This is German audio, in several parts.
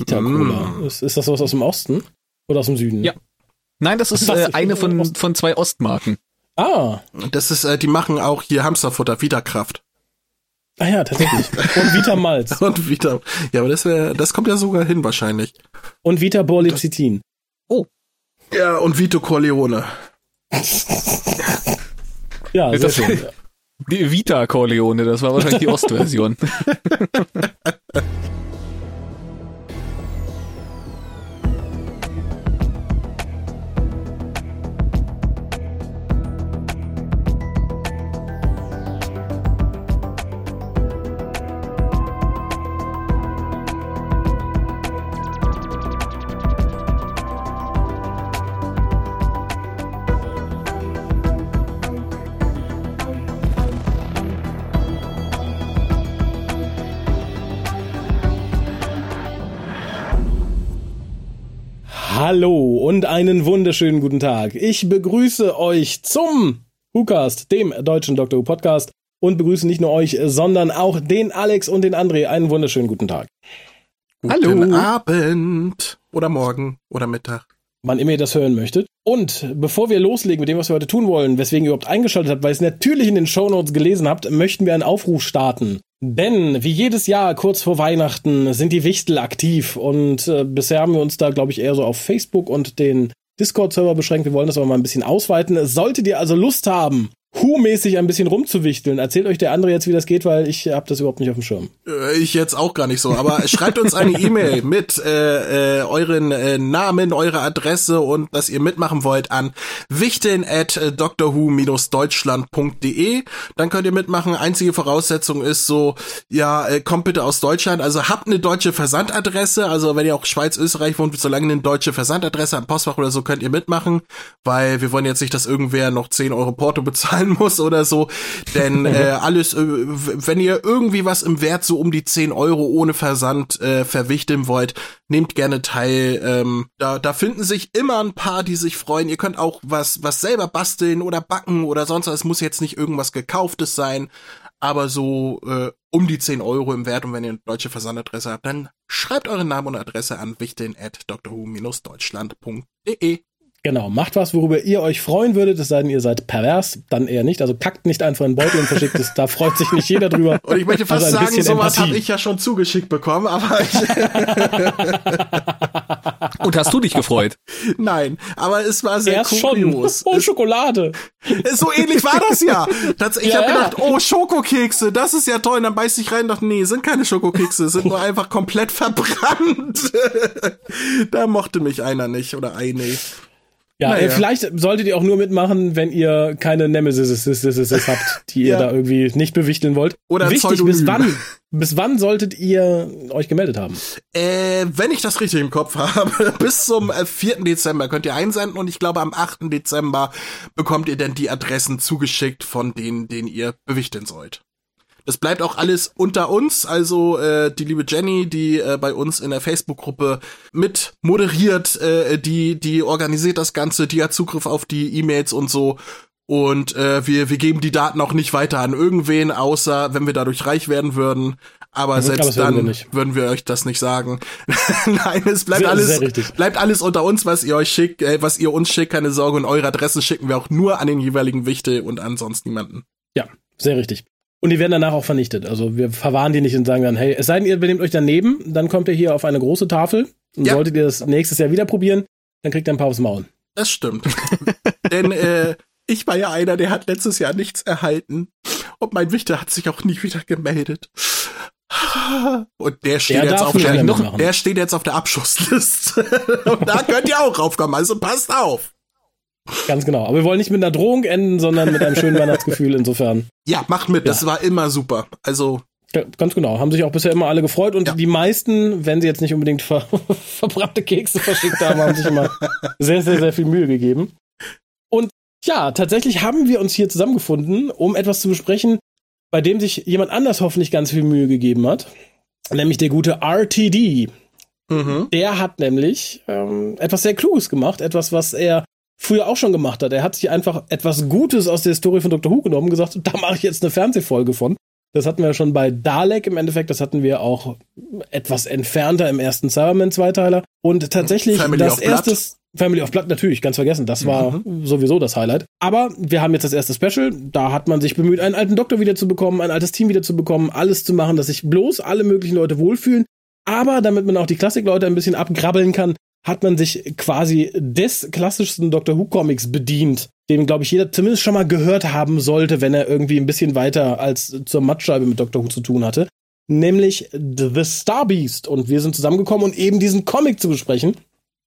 Vita Cola. Mm. Ist, ist das was aus dem Osten oder aus dem Süden? Ja. Nein, das ist äh, eine von, von zwei Ostmarken. Ah. Das ist, äh, die machen auch hier Hamsterfutter, Vitakraft. Ah ja, tatsächlich. Und Vita Malz. Und Vita. Ja, aber das wäre, das kommt ja sogar hin wahrscheinlich. Und Vita Borlicitin. Oh. Ja, und Vito Corleone. ja, sehr schön. Die Vita Corleone, das war wahrscheinlich die Ostversion. einen wunderschönen guten Tag. Ich begrüße euch zum WhoCast, dem deutschen Dr. Who Podcast und begrüße nicht nur euch, sondern auch den Alex und den André. Einen wunderschönen guten Tag. Guten Hallo. Abend oder morgen oder Mittag. Wann immer ihr das hören möchtet. Und bevor wir loslegen mit dem, was wir heute tun wollen, weswegen ihr überhaupt eingeschaltet habt, weil ihr es natürlich in den Shownotes gelesen habt, möchten wir einen Aufruf starten. Denn wie jedes Jahr kurz vor Weihnachten sind die Wichtel aktiv und äh, bisher haben wir uns da, glaube ich, eher so auf Facebook und den Discord-Server beschränkt. Wir wollen das aber mal ein bisschen ausweiten. Solltet ihr also Lust haben, Hu-mäßig ein bisschen rumzuwichteln. Erzählt euch der andere jetzt, wie das geht, weil ich habe das überhaupt nicht auf dem Schirm. Äh, ich jetzt auch gar nicht so, aber schreibt uns eine E-Mail mit äh, äh, euren äh, Namen, eurer Adresse und dass ihr mitmachen wollt an wichteln at äh, doctorwho-deutschland.de. Dann könnt ihr mitmachen. Einzige Voraussetzung ist so, ja, äh, kommt bitte aus Deutschland. Also habt eine deutsche Versandadresse. Also wenn ihr auch Schweiz, Österreich wohnt, solange eine deutsche Versandadresse am Postfach oder so, könnt ihr mitmachen, weil wir wollen jetzt nicht, dass irgendwer noch 10 Euro Porto bezahlt zahlen muss oder so. Denn äh, alles, äh, wenn ihr irgendwie was im Wert so um die 10 Euro ohne Versand äh, verwichteln wollt, nehmt gerne teil. Ähm, da, da finden sich immer ein paar, die sich freuen. Ihr könnt auch was, was selber basteln oder backen oder sonst was. Es muss jetzt nicht irgendwas gekauftes sein. Aber so äh, um die 10 Euro im Wert und wenn ihr eine deutsche Versandadresse habt, dann schreibt eure Namen und Adresse an wichteln at drwho-deutschland.de. Genau, macht was, worüber ihr euch freuen würdet, es sei denn, ihr seid pervers, dann eher nicht. Also packt nicht einfach einen Beutel und verschickt es, da freut sich nicht jeder drüber. Und ich möchte fast also sagen, sowas habe ich ja schon zugeschickt bekommen, aber ich Und hast du dich gefreut? Nein, aber es war sehr Erst kurios. Schon. Oh, Schokolade. So ähnlich war das ja. Das, ich ja, habe gedacht, oh, Schokokekse, das ist ja toll. Und dann beiß ich rein und dachte, nee, sind keine Schokokekse, sind nur einfach komplett verbrannt. da mochte mich einer nicht oder eine. Ja, naja. vielleicht solltet ihr auch nur mitmachen, wenn ihr keine Nemesis habt, die ihr ja. da irgendwie nicht bewichteln wollt. Oder Wichtig, bis wann, bis wann solltet ihr euch gemeldet haben? Äh, wenn ich das richtig im Kopf habe, bis zum 4. Äh, Dezember könnt ihr einsenden und ich glaube am 8. Dezember bekommt ihr dann die Adressen zugeschickt von denen, den ihr bewichteln sollt. Das bleibt auch alles unter uns. Also äh, die liebe Jenny, die äh, bei uns in der Facebook-Gruppe mit moderiert, äh, die die organisiert das Ganze, die hat Zugriff auf die E-Mails und so. Und äh, wir wir geben die Daten auch nicht weiter an irgendwen, außer wenn wir dadurch reich werden würden. Aber ja, selbst dann wir würden wir euch das nicht sagen. Nein, es bleibt sehr, alles sehr bleibt alles unter uns, was ihr euch schickt, äh, was ihr uns schickt. Keine Sorge. Und eure Adressen schicken wir auch nur an den jeweiligen Wichte und ansonsten niemanden. Ja, sehr richtig. Und die werden danach auch vernichtet. Also wir verwahren die nicht und sagen dann, hey, es sei denn, ihr benehmt euch daneben, dann kommt ihr hier auf eine große Tafel. Und ja. solltet ihr das nächstes Jahr wieder probieren, dann kriegt ihr ein paar aufs Maul. Das stimmt. Denn äh, ich war ja einer, der hat letztes Jahr nichts erhalten. Und mein Wichter hat sich auch nie wieder gemeldet. Und der steht, der jetzt auf der, noch, der steht jetzt auf der Abschussliste. und da könnt ihr auch raufkommen, also passt auf. Ganz genau. Aber wir wollen nicht mit einer Drohung enden, sondern mit einem schönen Weihnachtsgefühl insofern. Ja, macht mit. Ja. Das war immer super. Also. Ja, ganz genau. Haben sich auch bisher immer alle gefreut und ja. die meisten, wenn sie jetzt nicht unbedingt ver verbrannte Kekse verschickt haben, haben sich immer sehr, sehr, sehr viel Mühe gegeben. Und ja, tatsächlich haben wir uns hier zusammengefunden, um etwas zu besprechen, bei dem sich jemand anders hoffentlich ganz viel Mühe gegeben hat. Nämlich der gute RTD. Mhm. Der hat nämlich ähm, etwas sehr Kluges gemacht, etwas, was er früher auch schon gemacht hat. Er hat sich einfach etwas Gutes aus der Story von Dr. Who genommen und gesagt, da mache ich jetzt eine Fernsehfolge von. Das hatten wir schon bei Dalek im Endeffekt. Das hatten wir auch etwas entfernter im ersten Cyberman-Zweiteiler. Und tatsächlich Family das erste. Family of Blood natürlich, ganz vergessen. Das war Mhm. sowieso das Highlight. Aber wir haben jetzt das erste Special. Da hat man sich bemüht, einen alten Doktor wiederzubekommen, ein altes Team wiederzubekommen, alles zu machen, dass sich bloß alle möglichen Leute wohlfühlen. Aber damit man auch die Klassikleute ein bisschen abgrabbeln kann, hat man sich quasi des klassischsten Doctor Who Comics bedient, den, glaube ich, jeder zumindest schon mal gehört haben sollte, wenn er irgendwie ein bisschen weiter als zur Mattscheibe mit Doctor Who zu tun hatte. Nämlich The Star Beast. Und wir sind zusammengekommen, um eben diesen Comic zu besprechen.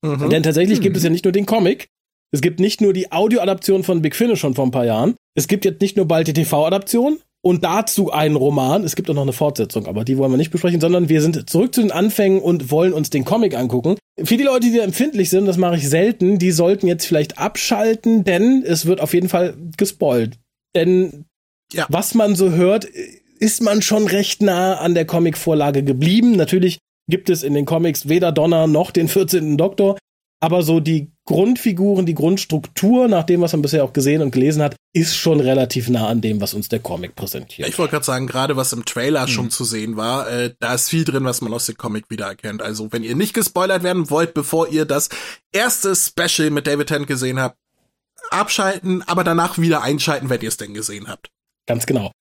Mhm. Denn tatsächlich gibt es ja nicht nur den Comic, es gibt nicht nur die Audioadaption von Big Finish schon vor ein paar Jahren, es gibt jetzt nicht nur bald die TV-Adaption und dazu einen Roman, es gibt auch noch eine Fortsetzung, aber die wollen wir nicht besprechen, sondern wir sind zurück zu den Anfängen und wollen uns den Comic angucken. Für die Leute, die da empfindlich sind, das mache ich selten, die sollten jetzt vielleicht abschalten, denn es wird auf jeden Fall gespoilt. Denn Ja. was man so hört, ist man schon recht nah an der Comicvorlage geblieben. Natürlich gibt es in den Comics weder Donner noch den 14. Doktor, aber so die Grundfiguren, die Grundstruktur, nach dem, was man bisher auch gesehen und gelesen hat, ist schon relativ nah an dem, was uns der Comic präsentiert. Ich wollte gerade sagen, gerade was im Trailer schon zu sehen war, äh, da ist viel drin, was man aus dem Comic wiedererkennt. Also, wenn ihr nicht gespoilert werden wollt, bevor ihr das erste Special mit David Tennant gesehen habt, abschalten, aber danach wieder einschalten, wenn ihr es denn gesehen habt. Ganz genau.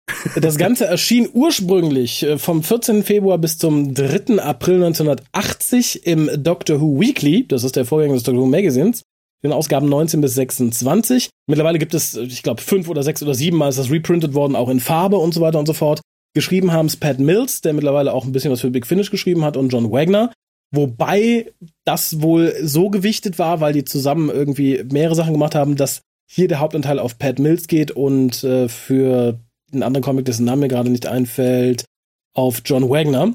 Das Ganze erschien ursprünglich äh, vom 14. Februar bis zum 3. April 1980 im Doctor Who Weekly. Das ist der Vorgänger des Doctor Who Magazines. In den Ausgaben 19 bis 26. Mittlerweile gibt es, äh, ich glaube, fünf oder sechs oder sieben Mal ist das reprintet worden, auch in Farbe und so weiter und so fort. Geschrieben haben es Pat Mills, der mittlerweile auch ein bisschen was für Big Finish geschrieben hat, und John Wagner. Wobei das wohl so gewichtet war, weil die zusammen irgendwie mehrere Sachen gemacht haben, dass hier der Hauptanteil auf Pat Mills geht und äh, für einen anderen Comic, dessen Name mir gerade nicht einfällt, auf John Wagner.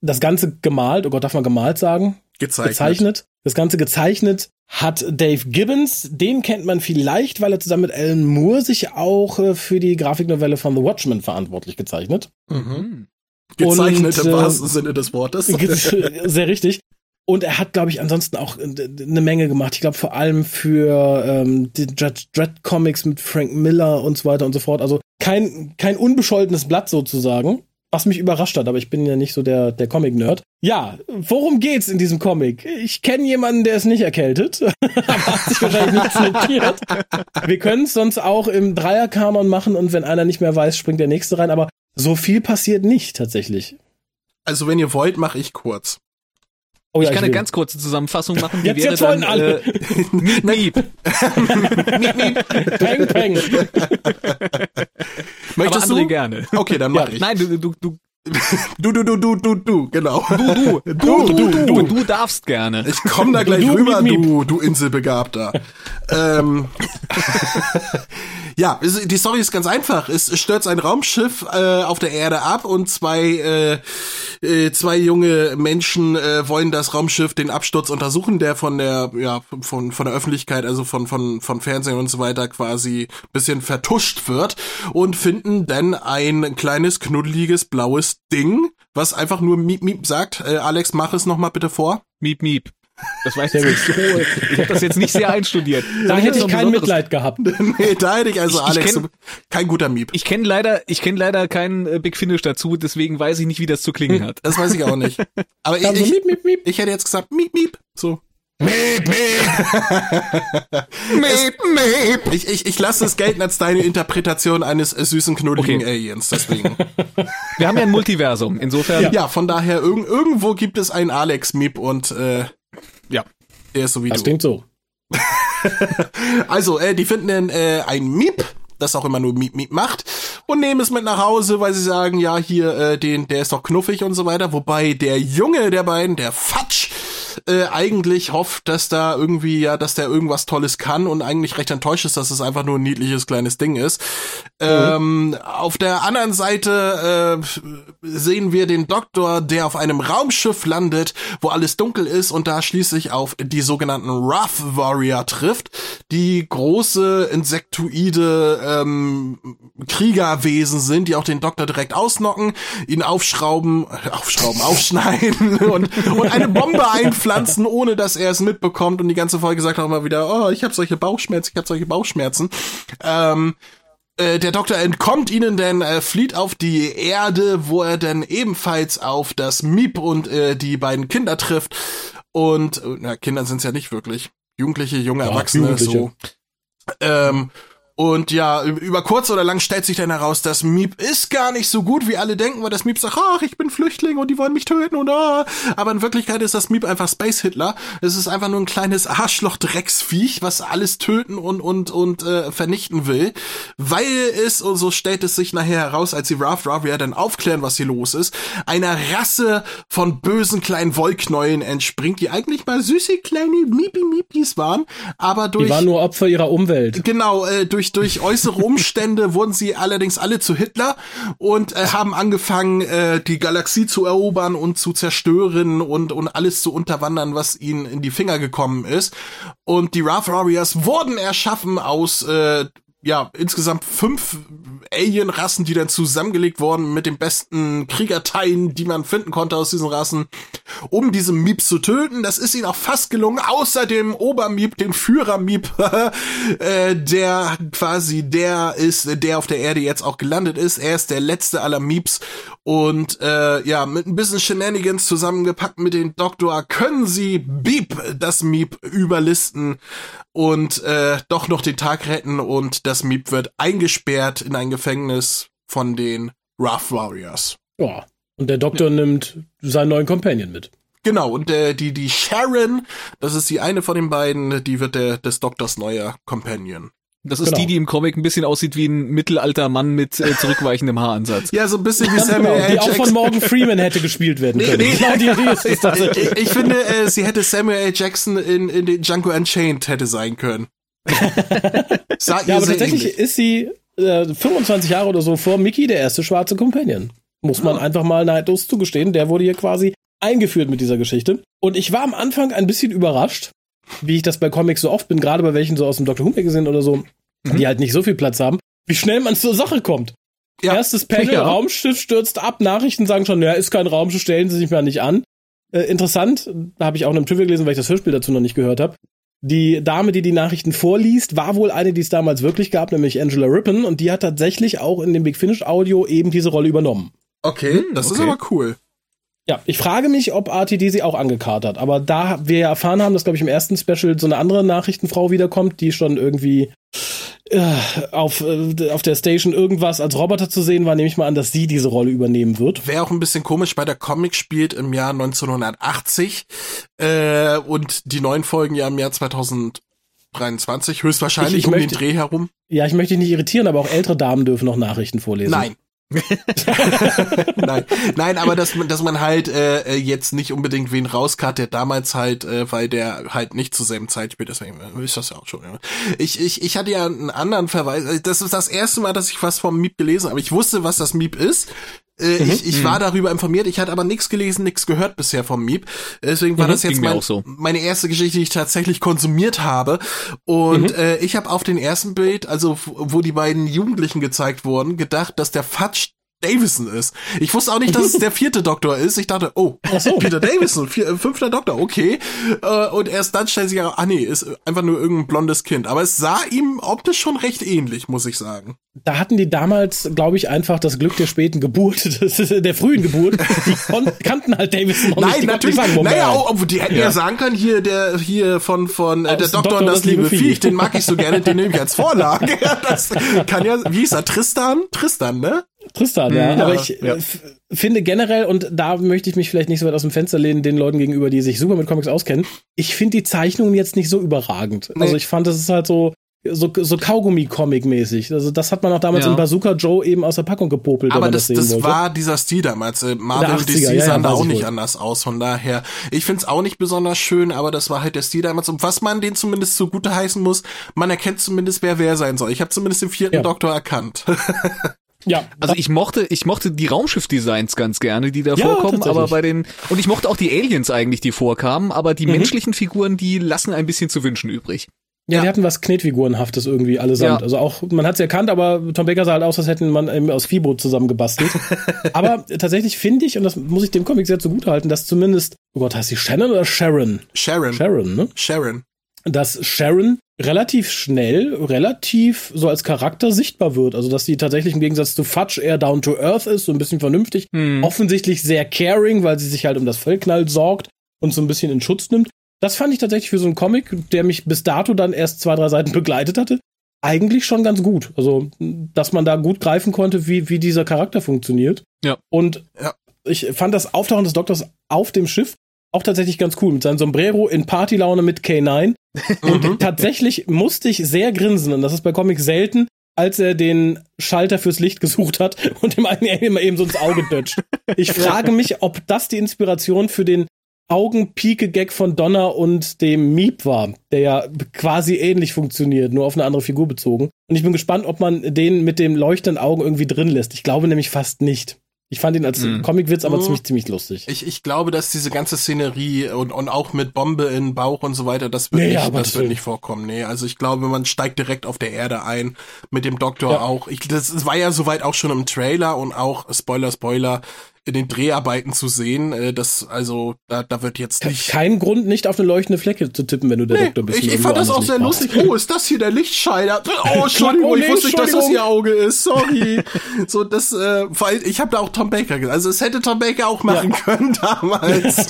Das Ganze gemalt, oh Gott, darf man gemalt sagen? Gezeichnet. Gezeichnet. Das Ganze gezeichnet hat Dave Gibbons. Den kennt man vielleicht, weil er zusammen mit Alan Moore sich auch äh, für die Grafiknovelle von The Watchmen verantwortlich gezeichnet. Mhm. Gezeichnet Und, im äh, wahrsten Sinne des Wortes. Sehr richtig. Und er hat, glaube ich, ansonsten auch äh, eine Menge gemacht. Ich glaube vor allem für ähm, die Judge Dredd Comics mit Frank Miller und so weiter und so fort. Also kein, kein unbescholtenes Blatt sozusagen. Was mich überrascht hat, aber ich bin ja nicht so der, der Comic-Nerd. Ja, worum geht's in diesem Comic? Ich kenne jemanden, der ist nicht erkältet. aber hat sich wahrscheinlich nichts notiert. Wir können es sonst auch im Dreierkanon machen und wenn einer nicht mehr weiß, springt der nächste rein. Aber so viel passiert nicht tatsächlich. Also, wenn ihr wollt, mache ich kurz. Oh ich kann eine will. ganz kurze Zusammenfassung machen. Die Jetzt- wäre jetzt wollen dann, alle. Äh, miep, miep. Peng, peng. Möchtest Aber André du? gerne. Okay, dann Ja, mach ich. Nein, du, du, du, Du, du, du, du, du, du, genau. du, du, du, du, du, du darfst gerne. Ich komm da gleich Du, rüber, miep, miep. du, du Inselbegabter. ähm, ja, die Story ist ganz einfach. Es stürzt ein Raumschiff äh, auf der Erde ab und zwei äh, äh, zwei junge Menschen äh, wollen das Raumschiff den Absturz untersuchen, der von der ja von von der Öffentlichkeit, also von von von Fernsehen und so weiter quasi bisschen vertuscht wird und finden dann ein kleines knuddeliges blaues Ding, was einfach nur miep miep sagt. Äh, Alex, mach es noch mal bitte vor. Miep, miep. Das weiß ich nicht. Ich habe das jetzt nicht sehr einstudiert. Da hätte ich kein Besonderes- Mitleid gehabt. nee, da hätte ich also Ich- ich Alex kenn- kein guter Miep. Ich kenne leider, ich kenne leider keinen äh, Big Finish dazu, deswegen weiß ich nicht, wie das zu klingen hat. Das weiß ich auch nicht. Aber ich, ich, miep, miep, miep. ich hätte jetzt gesagt miep miep. So. Miep, miep. Ich, ich, ich lasse es gelten als deine Interpretation eines süßen knuddeligen Okay. Aliens. Deswegen. Wir haben ja ein Multiversum, insofern. ja, von daher irg irgendwo gibt es einen Alex Miep und äh, Ja. der ist so wie Das du. klingt so. Also, äh, die finden dann äh, ein Miep, das auch immer nur Miep Miep macht und nehmen es mit nach Hause, weil sie sagen, ja, hier, äh, den, der ist doch knuffig und so weiter. Wobei der Junge der beiden, der Fatsch, äh, eigentlich hofft, dass da irgendwie, ja, dass der irgendwas Tolles kann und eigentlich recht enttäuscht ist, dass es einfach nur ein niedliches kleines Ding ist. Ähm, auf der anderen Seite äh, sehen wir den Doktor, der auf einem Raumschiff landet, wo alles dunkel ist und da schließlich auf die sogenannten Wrath Warrior trifft, die große insektoide ähm, Kriegerwesen sind, die auch den Doktor direkt ausnocken, ihn aufschrauben, äh, aufschrauben, aufschneiden und, und eine Bombe einpflanzen, ohne dass er es mitbekommt und die ganze Folge sagt auch immer wieder, oh, ich habe solche Bauchschmerzen, ich habe solche Bauchschmerzen. Ähm, Äh, der Doktor entkommt ihnen, denn er flieht auf die Erde, wo er dann ebenfalls auf das Miep und äh, die beiden Kinder trifft. Und, äh, na, Kinder sind es ja nicht wirklich. Jugendliche, junge Ja, Erwachsene, Jugendliche. so. Ähm, und ja, über kurz oder lang stellt sich dann heraus, das Miep ist gar nicht so gut, wie alle denken, weil das Miep sagt, ach, ich bin Flüchtling und die wollen mich töten und ah. Aber in Wirklichkeit ist das Miep einfach Space Hitler. Es ist einfach nur ein kleines Arschloch-Drecksviech, was alles töten und, und, und äh, vernichten will. Weil es, und so stellt es sich nachher heraus, als die Raft Ravia dann aufklären, was hier los ist, einer Rasse von bösen kleinen Wollknäueln entspringt, die eigentlich mal süße kleine Miepi-Miepis waren, aber durch... Die waren nur Opfer ihrer Umwelt. Genau, äh, durch, durch äußere Umstände wurden sie allerdings alle zu Hitler und äh, haben angefangen, äh, die Galaxie zu erobern und zu zerstören und, und alles zu unterwandern, was ihnen in die Finger gekommen ist. Und die Wrath Warriors wurden erschaffen aus äh, ja, insgesamt fünf Alien-Rassen, die dann zusammengelegt wurden mit den besten Kriegerteilen, die man finden konnte aus diesen Rassen, um diesen Miep zu töten. Das ist ihnen auch fast gelungen, außer dem Obermiep, dem Führer-Miep, äh, der quasi der ist, der auf der Erde jetzt auch gelandet ist. Er ist der letzte aller Mieps und äh, ja, mit ein bisschen Shenanigans zusammengepackt mit dem Doktor können sie Beep, das Miep, überlisten und äh, doch noch den Tag retten und das Miep wird eingesperrt in ein Gefängnis von den Rough Warriors. Ja. Und der Doktor nimmt seinen neuen Companion mit. Genau, und äh, die, die Sharon, das ist die eine von den beiden, die wird der, des Doktors neuer Companion. Das ist Genau. die, die im Comic ein bisschen aussieht wie ein mittelalter Mann mit äh, zurückweichendem Haaransatz. Ja, so ein bisschen wie Samuel genau, L. die auch von Jackson. Morgan Freeman hätte gespielt werden können. nee, genau die Idee ist es. Ich, ich finde, äh, sie hätte Samuel L. Jackson in, in den Django Unchained hätte sein können. Ihr Ja, aber tatsächlich ähnlich. ist sie äh, 25 Jahre oder so vor Mickey der erste schwarze Companion. Muss man einfach mal neidlos zugestehen. Der wurde hier quasi eingeführt mit dieser Geschichte. Und ich war am Anfang ein bisschen überrascht, wie ich das bei Comics so oft bin, gerade bei welchen so aus dem Dr. Who Magazine oder so, die halt nicht so viel Platz haben, wie schnell man zur Sache kommt. Ja. Erstes Panel, Ja. Raumschiff stürzt ab, Nachrichten sagen schon, ja, ist kein Raumschiff, stellen Sie sich mal nicht an. Äh, interessant, da habe ich auch in einem Trivia gelesen, weil ich das Hörspiel dazu noch nicht gehört habe. Die Dame, die die Nachrichten vorliest, war wohl eine, die es damals wirklich gab, nämlich Angela Rippon, und die hat tatsächlich auch in dem Big Finish Audio eben diese Rolle übernommen. Okay, Hm, das ist okay. aber cool. Ja, ich frage mich, ob RTD sie auch angekartet hat, aber da wir ja erfahren haben, dass, glaube ich, im ersten Special so eine andere Nachrichtenfrau wiederkommt, die schon irgendwie äh, auf, äh, auf der Station irgendwas als Roboter zu sehen war, nehme ich mal an, dass sie diese Rolle übernehmen wird. Wäre auch ein bisschen komisch, weil der Comic spielt im Jahr 1980 äh, und die neuen Folgen ja im Jahr 2023, höchstwahrscheinlich Ich- ich um möchte- den Dreh herum. Ja, ich möchte dich nicht irritieren, aber auch ältere Damen dürfen noch Nachrichten vorlesen. Nein. Nein, nein, aber dass man, dass man halt äh, äh, jetzt nicht unbedingt wen rauskat, der damals halt, äh, weil der halt nicht zur selben Zeit spielt, deswegen äh, ist das ja auch schon. Ja. Ich, ich, ich hatte ja einen anderen Verweis. äh, Das ist das erste Mal, dass ich was vom Miep gelesen habe. Ich wusste, was das Miep ist. Äh, Ich, ich war darüber informiert. Ich hatte aber nichts gelesen, nichts gehört bisher vom Miep. Deswegen war Mhm, das jetzt mein, auch so. meine erste Geschichte, die ich tatsächlich konsumiert habe. Und äh, ich habe auf den ersten Bild, also wo die beiden Jugendlichen gezeigt wurden, gedacht, dass der Fatsch Davison ist. Ich wusste auch nicht, dass es der vierte Doktor ist. Ich dachte, oh, Peter Davison, vier, äh, fünfter Doktor, okay. Äh, und erst dann stellt sich heraus, ah nee, ist einfach nur irgendein blondes Kind. Aber es sah ihm optisch schon recht ähnlich, muss ich sagen. Da hatten die damals, glaube ich, einfach das Glück der späten Geburt, das der frühen Geburt. Die kannten halt Davison noch nicht. Nein, natürlich. nicht. Naja, oh, obwohl die hätten ja. Ja. sagen können, hier der hier von von äh, der Doktor und das liebe Viech, den mag ich so gerne, den nehme ich als Vorlage. Ja, das kann ja, wie hieß er, Tristan? Tristan, ne? Tristan, ja. Ja, aber ich ja. äh, f- finde generell, und da möchte ich mich vielleicht nicht so weit aus dem Fenster lehnen, den Leuten gegenüber, die sich super mit Comics auskennen, ich finde die Zeichnungen jetzt nicht so überragend. Nee. Also ich fand, das ist halt so, so, so Kaugummi-Comic-mäßig. Also das hat man auch damals Ja. in Bazooka Joe eben aus der Packung gepopelt, wenn Aber man das, das, sehen das wollte. war dieser Stil damals. Äh, Marvel und 80er, DC ja, ja, sahen da auch ich nicht wohl. anders aus. Von daher, ich find's auch nicht besonders schön, aber das war halt der Stil damals. Und was man den zumindest zugute heißen muss, man erkennt zumindest, wer wer sein soll. Ich habe zumindest den vierten Ja. Doktor erkannt. ja, Also ich mochte, ich mochte die Raumschiff-Designs ganz gerne, die da Ja, vorkommen, aber bei den, und ich mochte auch die Aliens eigentlich, die vorkamen, aber die Mhm. menschlichen Figuren, die lassen ein bisschen zu wünschen übrig. Ja, die hatten was Knetfigurenhaftes irgendwie allesamt. Ja. Also auch, man hat es erkannt, aber Tom Baker sah halt aus, als hätten man eben aus Fibo zusammengebastelt. aber tatsächlich finde ich, und das muss ich dem Comic sehr zugutehalten, dass zumindest, oh Gott, heißt sie Shannon oder Sharon? Sharon. Sharon, ne? Sharon. Dass Sharon relativ schnell, relativ so als Charakter sichtbar wird. Also, dass sie tatsächlich im Gegensatz zu Fudge eher down to earth ist, so ein bisschen vernünftig, Hm. offensichtlich sehr caring, weil sie sich halt um das Vollknall sorgt und so ein bisschen in Schutz nimmt. Das fand ich tatsächlich für so einen Comic, der mich bis dato dann erst zwei, drei Seiten begleitet hatte, eigentlich schon ganz gut. Also, dass man da gut greifen konnte, wie, wie dieser Charakter funktioniert. Ja. Und Ja. ich fand das Auftauchen des Doktors auf dem Schiff auch tatsächlich ganz cool. Mit seinem Sombrero in Partylaune mit K9. Und tatsächlich musste ich sehr grinsen. Und das ist bei Comics selten, als er den Schalter fürs Licht gesucht hat und dem einen immer eben so ins Auge dötscht. Ich frage mich, ob das die Inspiration für den Augenpike-Gag von Donner und dem Miep war, der ja quasi ähnlich funktioniert, nur auf eine andere Figur bezogen. Und ich bin gespannt, ob man den mit dem leuchtenden Augen irgendwie drin lässt. Ich glaube nämlich fast nicht. Ich fand ihn als Mhm. Comicwitz aber Mhm. ziemlich, ziemlich lustig. Ich, ich glaube, dass diese ganze Szenerie und, und auch mit Bombe in Bauch und so weiter, das wird, Nee, nicht, aber das wird nicht vorkommen. Nee, also ich glaube, man steigt direkt auf der Erde ein, mit dem Doktor Ja. auch. Ich, das war ja soweit auch schon im Trailer und auch, Spoiler, Spoiler, in den Dreharbeiten zu sehen. Äh, das, also, da, da wird jetzt nicht. Kein Grund, nicht auf eine leuchtende Flecke zu tippen, wenn du der Nee, Doktor bist. ich, ich fand das auch sehr lustig. Oh, ist das hier der Lichtschalter? Oh, Entschuldigung, oh, nee, ich wusste nicht, dass das ihr Auge ist. Sorry. so, das, äh, weil ich habe da auch Tom Baker gesehen. Also, es hätte Tom Baker auch machen können damals.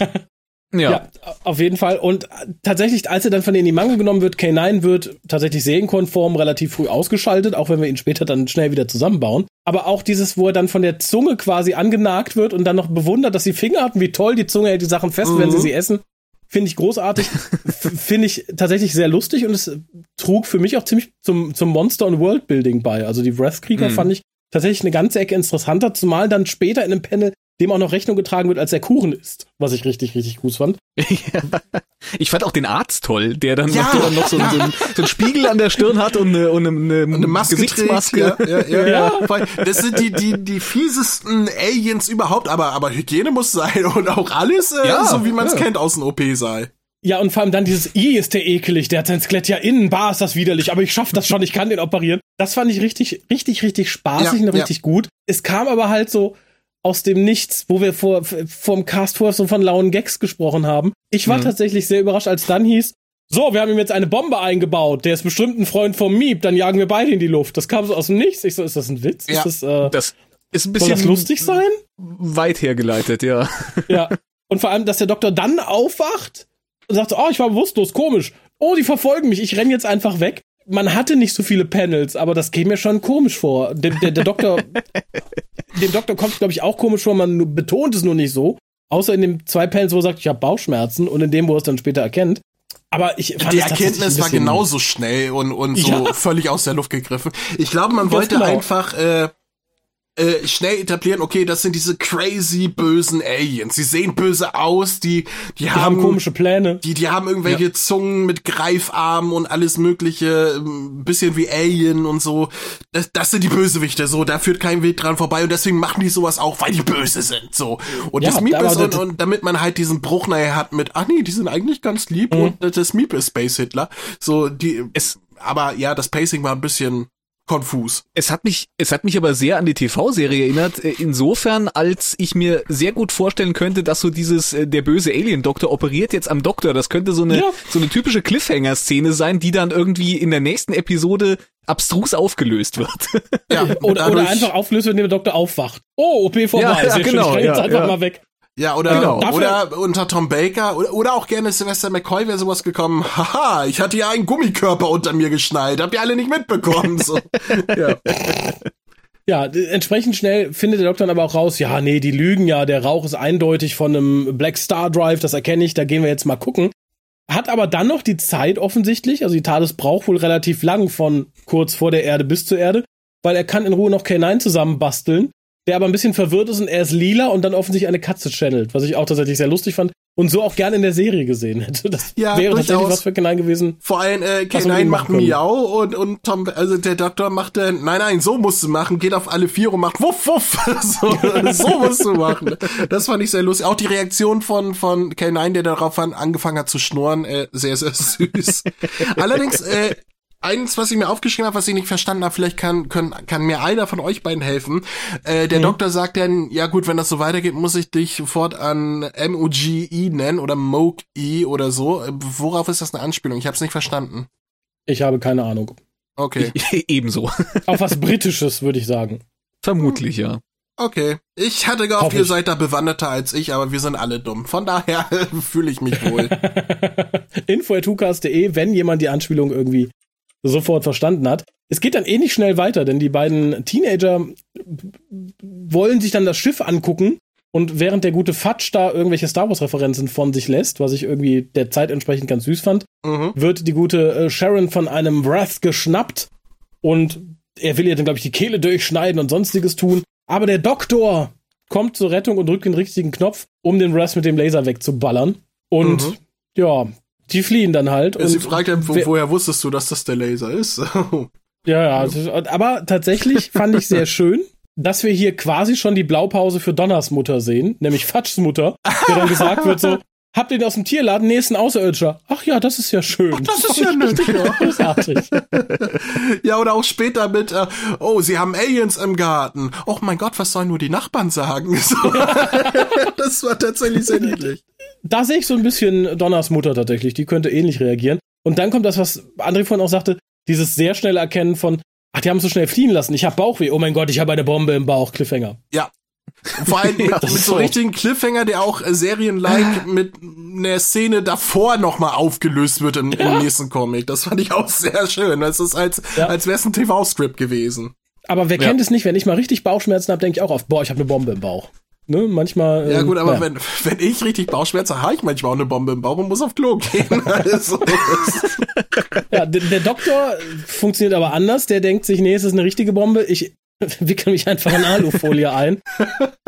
Ja. Ja. auf jeden Fall. Und tatsächlich, als er dann von denen in die Mangel genommen wird, K9 wird tatsächlich serienkonform relativ früh ausgeschaltet, auch wenn wir ihn später dann schnell wieder zusammenbauen. Aber auch dieses, wo er dann von der Zunge quasi angenagt wird und dann noch bewundert, dass sie Finger hatten, wie toll die Zunge hält die Sachen fest, wenn sie Mhm. sie essen. Finde ich großartig. Finde ich tatsächlich sehr lustig und es trug für mich auch ziemlich zum, zum Monster- und Worldbuilding bei. Also die Wrathkrieger Mhm. fand ich tatsächlich eine ganze Ecke interessanter, zumal dann später in einem Panel dem auch noch Rechnung getragen wird, als er Kuchen ist. Was ich richtig, richtig gut fand. Ich fand auch den Arzt toll, der dann, Ja. noch, der dann noch so, einen, so, einen, so einen Spiegel an der Stirn hat und eine, und eine, eine Maske Gesichtsmaske. trägt. Ja, ja, ja. Das sind die, die, die fiesesten Aliens überhaupt, aber, aber Hygiene muss sein und auch alles, äh, Ja, so wie man es ja. kennt aus dem OP-Saal. Ja, und vor allem dann dieses I ist der ekelig, der hat sein Skelett ja innen, bah, ist das widerlich, aber ich schaff das schon, ich kann den operieren. Das fand ich richtig, richtig, richtig spaßig Ja, und richtig gut. Es kam aber halt so aus dem Nichts, wo wir vor, vor dem Cast vorher so von lauen Gags gesprochen haben. Ich war Mhm. tatsächlich sehr überrascht, als dann hieß, so, wir haben ihm jetzt eine Bombe eingebaut, der ist bestimmt ein Freund vom Miep, dann jagen wir beide in die Luft. Das kam so aus dem Nichts. Ich so, ist das ein Witz? Ja. Ist das, äh, Das ist ein soll bisschen das lustig sein? weit hergeleitet, ja. Ja. Und vor allem, dass der Doktor dann aufwacht und sagt, so, oh, ich war bewusstlos, komisch. Oh, die verfolgen mich, ich renn jetzt einfach weg. Man hatte nicht so viele Panels, aber das käme mir schon komisch vor. Der, der, der Doktor, dem Doktor kommt glaube ich, auch komisch vor, man betont es nur nicht so. Außer in den zwei Panels, wo er sagt, ich habe Bauchschmerzen und in dem, wo er es dann später erkennt. Aber ich fand Die Erkenntnis war genauso schnell und, und so Ja. völlig aus der Luft gegriffen. Ich glaube, man Ganz wollte genau. einfach äh, äh, schnell etablieren, okay, das sind diese crazy bösen Aliens. Sie sehen böse aus, die, die, Die haben komische Pläne. Die, die haben irgendwelche Zungen mit Greifarmen und alles mögliche, ein bisschen wie Alien und so. Das, das sind die Bösewichte, so, da führt kein Weg dran vorbei und deswegen machen die sowas auch, weil die böse sind, so. Und Ja, das Miep ist, und, und damit man halt diesen Bruch nachher hat mit, ach nee, die sind eigentlich ganz lieb Mhm. und das Miep ist Space Hitler. So, die, Es, aber ja, das Pacing war ein bisschen konfus. es hat mich, es hat mich aber sehr an die TV-Serie erinnert, äh, insofern, als ich mir sehr gut vorstellen könnte, dass so dieses, äh, der böse Alien-Doktor operiert jetzt am Doktor, das könnte so eine, Ja. so eine typische Cliffhanger-Szene sein, die dann irgendwie in der nächsten Episode abstrus aufgelöst wird. Ja, Oder, oder einfach auflöst, wenn der Doktor aufwacht. Oh, OP vorbei. Ja, ja, genau, ich renn jetzt ja, einfach ja. mal weg. Ja, oder, Genau. oder unter Tom Baker oder, oder auch gerne Sylvester McCoy wäre sowas gekommen. Haha, ich hatte ja einen Gummikörper unter mir geschnallt. Habt ihr alle nicht mitbekommen? So. ja. Ja, entsprechend schnell findet der Doktor dann aber auch raus, ja, nee, die lügen ja, der Rauch ist eindeutig von einem Black Star Drive, das erkenne ich, da gehen wir jetzt mal gucken. Hat aber dann noch die Zeit offensichtlich, also die TARDIS braucht wohl relativ lang von kurz vor der Erde bis zur Erde, weil er kann in Ruhe noch K9 zusammenbasteln, der aber ein bisschen verwirrt ist und er ist lila und dann offensichtlich eine Katze channelt, was ich auch tatsächlich sehr lustig fand und so auch gerne in der Serie gesehen hätte. Das Ja, wäre tatsächlich durchaus. was für K9 gewesen. Vor allem äh, Was wir K9 denn macht. Miau und, und Tom, also der Doktor macht dann, nein, nein, so musst du machen, geht auf alle vier und macht wuff, wuff. so, so musst du machen. Das fand ich sehr lustig. Auch die Reaktion von, von K9, der darauf an, angefangen hat zu schnurren, äh, sehr, sehr süß. Allerdings, äh, eins, was ich mir aufgeschrieben habe, was ich nicht verstanden habe, vielleicht kann, können, kann mir einer von euch beiden helfen. Äh, der Mhm. Doktor sagt dann, ja gut, wenn das so weitergeht, muss ich dich sofort an M-O-G-E nennen oder Moke-E oder so. Äh, Worauf ist das eine Anspielung? Ich habe es nicht verstanden. Ich habe keine Ahnung. Okay. Ebenso. Auf was Britisches, würde ich sagen. Vermutlich, ja. Okay. Ich hatte gehofft, ihr ich. seid da bewanderter als ich, aber wir sind alle dumm. Von daher fühle ich mich wohl. Info.tukas.de, wenn jemand die Anspielung irgendwie sofort verstanden hat. Es geht dann eh nicht schnell weiter, denn die beiden Teenager wollen sich dann das Schiff angucken und während der gute Fatsch da irgendwelche Star Wars Referenzen von sich lässt, was ich irgendwie der Zeit entsprechend ganz süß fand, Mhm. wird die gute äh, Sharon von einem Wrath geschnappt und er will ihr dann, glaube ich, die Kehle durchschneiden und sonstiges tun. Aber der Doktor kommt zur Rettung und drückt den richtigen Knopf, um den Wrath mit dem Laser wegzuballern. Und Mhm. ja, die fliehen dann halt. Sie und fragt dann, wo, woher wusstest du, dass das der Laser ist? Ja, ja. ist- Aber tatsächlich fand ich sehr schön, dass wir hier quasi schon die Blaupause für Donners Mutter sehen, nämlich Fatschs Mutter, der dann gesagt wird so, habt ihr den aus dem Tierladen? Nee, ist ein Außerirdischer. Ach ja, das ist ja schön. das ist ja nett, ja. Großartig. ja, oder auch später mit, äh, oh, sie haben Aliens im Garten. Oh mein Gott, was sollen nur die Nachbarn sagen? So. das war tatsächlich sehr niedlich. Da sehe ich so ein bisschen Donners Mutter tatsächlich, die könnte ähnlich reagieren. Und dann kommt das, was André vorhin auch sagte, dieses sehr schnelle Erkennen von, ach, die haben es so schnell fliehen lassen, ich habe Bauchweh, oh mein Gott, ich habe eine Bombe im Bauch, Cliffhanger. Ja. Vor allem mit, das mit so so. richtigen Cliffhanger, der auch äh, serienlike mit einer Szene davor nochmal aufgelöst wird im, im nächsten Comic. Das fand ich auch sehr schön. Das ist als, Ja. als wäre es ein TV-Script gewesen. Aber wer Ja. kennt es nicht, wenn ich mal richtig Bauchschmerzen habe, denke ich auch auf, boah, ich habe eine Bombe im Bauch. Ne, manchmal. Ja ähm, gut, aber naja. wenn, wenn ich richtig Bauchschmerzen habe, ich manchmal auch eine Bombe im Bauch und muss auf Klo gehen. Also, Ja, der, der Doktor funktioniert aber anders. Der denkt sich, nee, es ist eine richtige Bombe. Ich wickel mich einfach in Alufolie ein,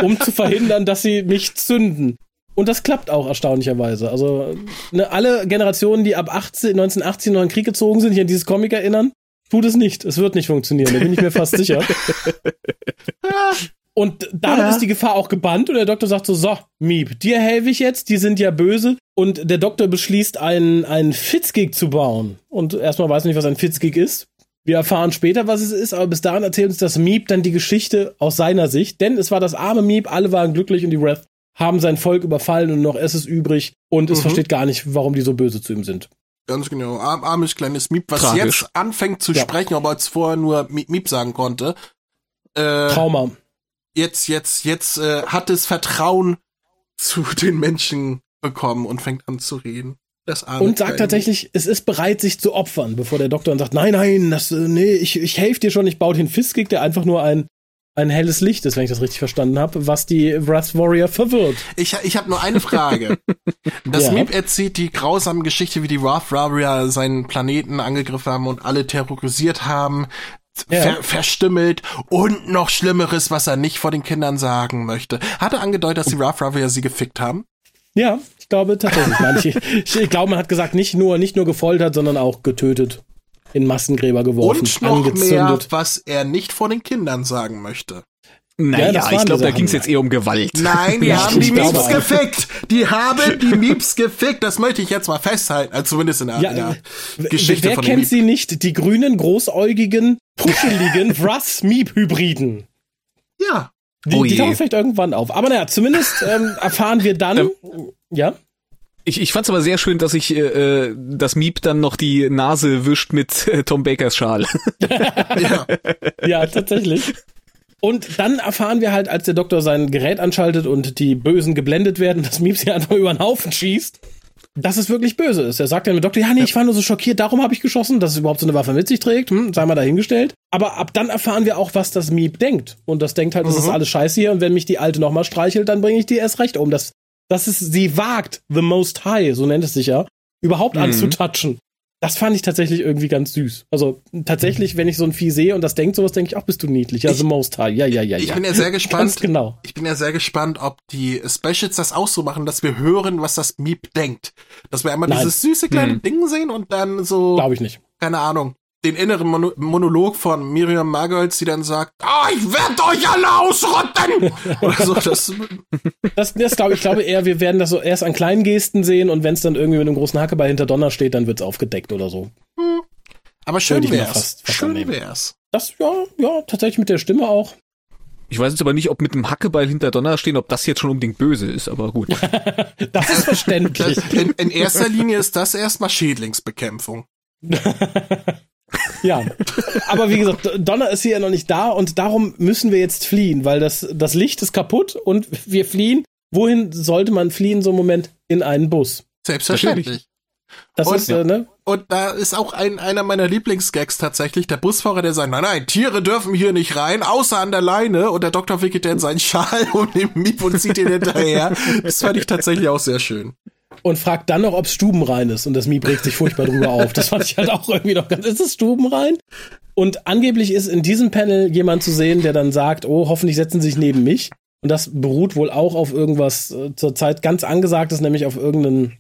um zu verhindern, dass sie mich zünden. Und das klappt auch erstaunlicherweise. Also ne, alle Generationen, die ab 18, 1918 noch in den Krieg gezogen sind, sich an dieses Comic erinnern, tut es nicht. Es wird nicht funktionieren, da bin ich mir fast sicher. Und damit Ja. ist die Gefahr auch gebannt und der Doktor sagt so, so, Miep, dir helfe ich jetzt, die sind ja böse. Und der Doktor beschließt, einen, einen Fitzgig zu bauen. Und erstmal weiß nicht, was ein Fitzgig ist. Wir erfahren später, was es ist, aber bis dahin erzählt uns das Miep dann die Geschichte aus seiner Sicht. Denn es war das arme Miep, alle waren glücklich und die Wrath haben sein Volk überfallen und noch es ist übrig. Und es Mhm. versteht gar nicht, warum die so böse zu ihm sind. ganz genau. Arm, armes kleines Miep, was Tragisch. jetzt anfängt zu Ja. sprechen, aber als vorher nur Miep, Miep sagen konnte. Äh, Trauma. jetzt, jetzt, jetzt äh, hat es Vertrauen zu den Menschen bekommen und fängt an zu reden. Das arme Und sagt tatsächlich, es ist bereit, sich zu opfern, bevor der Doktor dann sagt, nein, nein, das, äh, nee, ich, ich helfe dir schon, ich baue den Fiskig, der einfach nur ein, ein helles Licht ist, wenn ich das richtig verstanden habe, was die Wrath Warrior verwirrt. Ich, ich habe nur eine Frage. Das Ja. Miep erzählt die grausame Geschichte, wie die Wrath Warrior seinen Planeten angegriffen haben und alle terrorisiert haben, Ja. ver verstümmelt und noch Schlimmeres, was er nicht vor den Kindern sagen möchte. Hat er angedeutet, dass die Wrath Warrior sie gefickt haben? Ja, glaube tatsächlich. Nein, ich, ich, ich glaube, man hat gesagt, nicht nur, nicht nur gefoltert, sondern auch getötet, in Massengräber geworfen, Und noch angezündet. mehr, was er nicht vor den Kindern sagen möchte. Naja, waren ich glaube, da ging es jetzt eher um Gewalt. Nein, die Ja, haben die Mieps gefickt. Die haben die Mieps gefickt. Das möchte ich jetzt mal festhalten. Also zumindest in der, Ja, in der äh, Geschichte wer von kennt dem sie nicht? Die grünen, großäugigen, puscheligen Wrath-Meep-Hybriden. Ja. Die, Oh die tauchen vielleicht irgendwann auf. Aber naja, zumindest ähm, erfahren wir dann, Ähm, ja, Ich, ich fand's aber sehr schön, dass ich äh, äh, das Miep dann noch die Nase wischt mit äh, Tom Bakers Schal. ja. ja, tatsächlich. Und dann erfahren wir halt, als der Doktor sein Gerät anschaltet und die Bösen geblendet werden, dass Miep sie einfach über den Haufen schießt, dass es wirklich böse ist. Er sagt dann mit Doktor, ja, nee, ich war nur so schockiert, darum habe ich geschossen, dass es überhaupt so eine Waffe mit sich trägt, hm, sei mal dahingestellt. Aber ab dann erfahren wir auch, was das Miep denkt. Und das denkt halt, das ist alles scheiße hier und wenn mich die Alte nochmal streichelt, dann bringe ich die erst recht um. Das, dass es sie wagt, the most high, so nennt es sich ja, überhaupt Mhm. anzutatschen. Das fand ich tatsächlich irgendwie ganz süß. Also tatsächlich, wenn ich so ein Vieh sehe und das denkt sowas, denke ich, ach, bist du niedlich. Ja, Ich- the most high. Ja, ja, ja, Ich ja. bin ja sehr Ganz gespannt. genau. Ich bin ja sehr gespannt, ob die Specials das auch so machen, dass wir hören, was das Miep denkt. Dass wir einmal Nein. dieses süße kleine Hm. Ding sehen und dann so, Glaube ich nicht. keine Ahnung, den inneren Mono Monolog von Miriam Margold, die dann sagt, ah, ich werd euch alle ausrotten! Oder so, das, Das, das glaube ich, glaube eher, wir werden das so erst an kleinen Gesten sehen und wenn es dann irgendwie mit einem großen Hackeball hinter Donner steht, dann wird's aufgedeckt oder so. aber schön wär's. fast- fast schön annehmen. wär's. Das, ja, ja, tatsächlich mit der Stimme auch. Ich weiß jetzt aber nicht, ob mit dem Hackebeil hinter Donner stehen, ob das jetzt schon unbedingt böse ist, aber gut. Das ist verständlich. Das, in, in erster Linie ist das erstmal Schädlingsbekämpfung. ja, aber wie gesagt, Donner ist hier noch nicht da und darum müssen wir jetzt fliehen, weil das, das Licht ist kaputt und wir fliehen. Wohin sollte man fliehen so einem Moment? In einen Bus. Selbstverständlich. Das Und- ist, äh, ne? Und da ist auch ein, einer meiner Lieblingsgags tatsächlich, der Busfahrer, der sagt, nein, nein, Tiere dürfen hier nicht rein, außer an der Leine. Und der Doktor wickelt dann seinen Schal um den Miep und zieht ihn hinterher. Das fand ich tatsächlich auch sehr schön. Und fragt dann noch, ob es stubenrein ist. Und das Miep regt sich furchtbar drüber auf. Das fand ich halt auch irgendwie noch ganz. Ist es stubenrein? Und angeblich ist in diesem Panel jemand zu sehen, der dann sagt, oh, hoffentlich setzen sie sich neben mich. Und das beruht wohl auch auf irgendwas äh, zurzeit ganz angesagtes, nämlich auf irgendeinen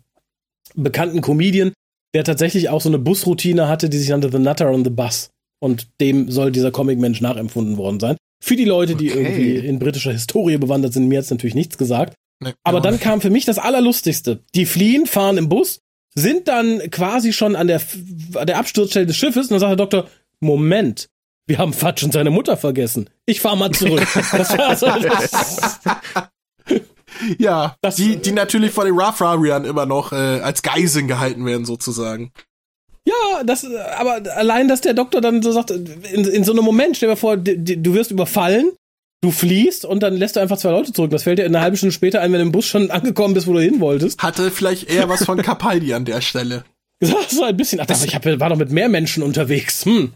bekannten Comedian, der tatsächlich auch so eine Busroutine hatte, die sich nannte The Nutter on the Bus. Und dem soll dieser Comic-Mensch nachempfunden worden sein. Für die Leute, die Okay. irgendwie in britischer Historie bewandert sind, mir hat's natürlich nichts gesagt. Ne, Aber ja. dann kam für mich das Allerlustigste. Die fliehen, fahren im Bus, sind dann quasi schon an der, an der Absturzstelle des Schiffes und dann sagt der Doktor, Moment, wir haben Fatsch und seine Mutter vergessen. Ich fahr mal zurück. Das war so, das, Ja, Das- die, die natürlich von den Rafrarian immer noch äh, als Geiseln gehalten werden, sozusagen. ja, das, aber allein, dass der Doktor dann so sagt, in, in so einem Moment, stell dir vor, du wirst überfallen, du fliehst und dann lässt du einfach zwei Leute zurück. Das fällt dir eine halbe Stunde später ein, wenn du im Bus schon angekommen bist, wo du hin wolltest. Hatte vielleicht eher was von Capaldi an der Stelle. So ein bisschen. Ach, aber ich hab, war doch mit mehr Menschen unterwegs. Hm.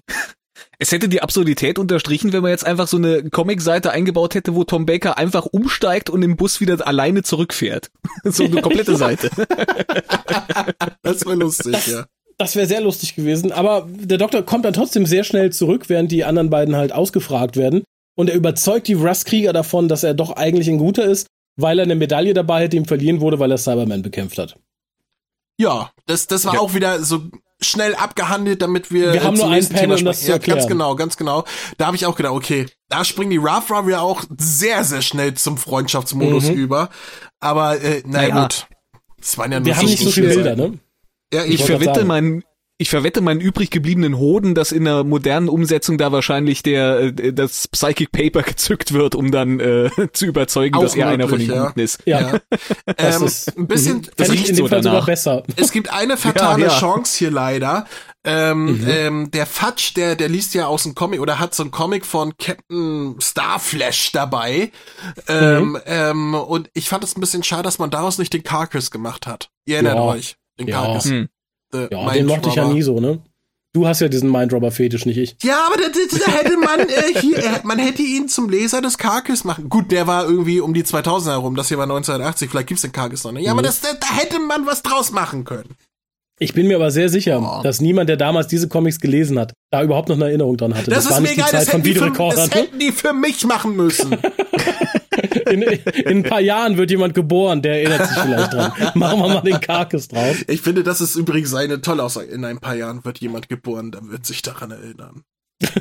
Es hätte die Absurdität unterstrichen, wenn man jetzt einfach so eine Comic-Seite eingebaut hätte, wo Tom Baker einfach umsteigt und im Bus wieder alleine zurückfährt. so eine komplette Seite. Das wäre lustig, ja. Das wäre sehr lustig gewesen, aber der Doktor kommt dann trotzdem sehr schnell zurück, während die anderen beiden halt ausgefragt werden. Und er überzeugt die Russ-Krieger davon, dass er doch eigentlich ein guter ist, weil er eine Medaille dabei hat, die ihm verliehen wurde, weil er Cyberman bekämpft hat. Ja, das, das war Ja. auch wieder so schnell abgehandelt, damit wir. Wir haben zum nur ein nächsten Panel, Thema um das zu Ja, ganz genau, ganz genau. Da habe ich auch gedacht, okay, da springen die Rough Rider auch sehr, sehr schnell zum Freundschaftsmodus Mhm. über. Aber äh, na Naja. gut. Das waren ja nur Wir haben nicht so viele Bilder, ne? Ja, Ich ich, sagen. meinen, ich verwette meinen übrig gebliebenen Hoden, dass in der modernen Umsetzung da wahrscheinlich der, äh, das Psychic Paper gezückt wird, um dann äh, zu überzeugen, Auch dass er einer von den ja. Guten ist. Ja, ja. das ähm, ist ein bisschen, das das riecht in dem so Fall sogar danach. besser. Es gibt eine fatale Ja, ja. Chance hier leider. Ähm, ähm, der Fatsch, der, der liest ja aus dem Comic oder hat so ein Comic von Captain Starflash dabei. Ähm, ähm, und ich fand es ein bisschen schade, dass man daraus nicht den Carcass gemacht hat. Ihr erinnert Ja. euch. Den Ja. Carcass. Hm. The Ja, Mind den mochte ich ja nie so, ne? Du hast ja diesen Mindrobber-Fetisch, nicht ich. Ja, aber da, da, da hätte man äh, hier, äh, man hätte ihn zum Leser des Carcass machen. Gut, der war irgendwie um die 2000 herum. Das hier war 1980. Vielleicht gibt's den Carcass noch nicht. Ja, aber Mhm. das, da, da hätte man was draus machen können. Ich bin mir aber sehr sicher, Oh. dass niemand, der damals diese Comics gelesen hat, da überhaupt noch eine Erinnerung dran hatte. Das, war ist mir nicht die egal. Zeit Das von hätten, die für, das hätten die für mich machen müssen. In, in ein paar Jahren wird jemand geboren, der erinnert sich vielleicht dran. Machen wir mal den Carcass drauf. Ich finde, das ist übrigens eine tolle Aussage. In ein paar Jahren wird jemand geboren, der wird sich daran erinnern.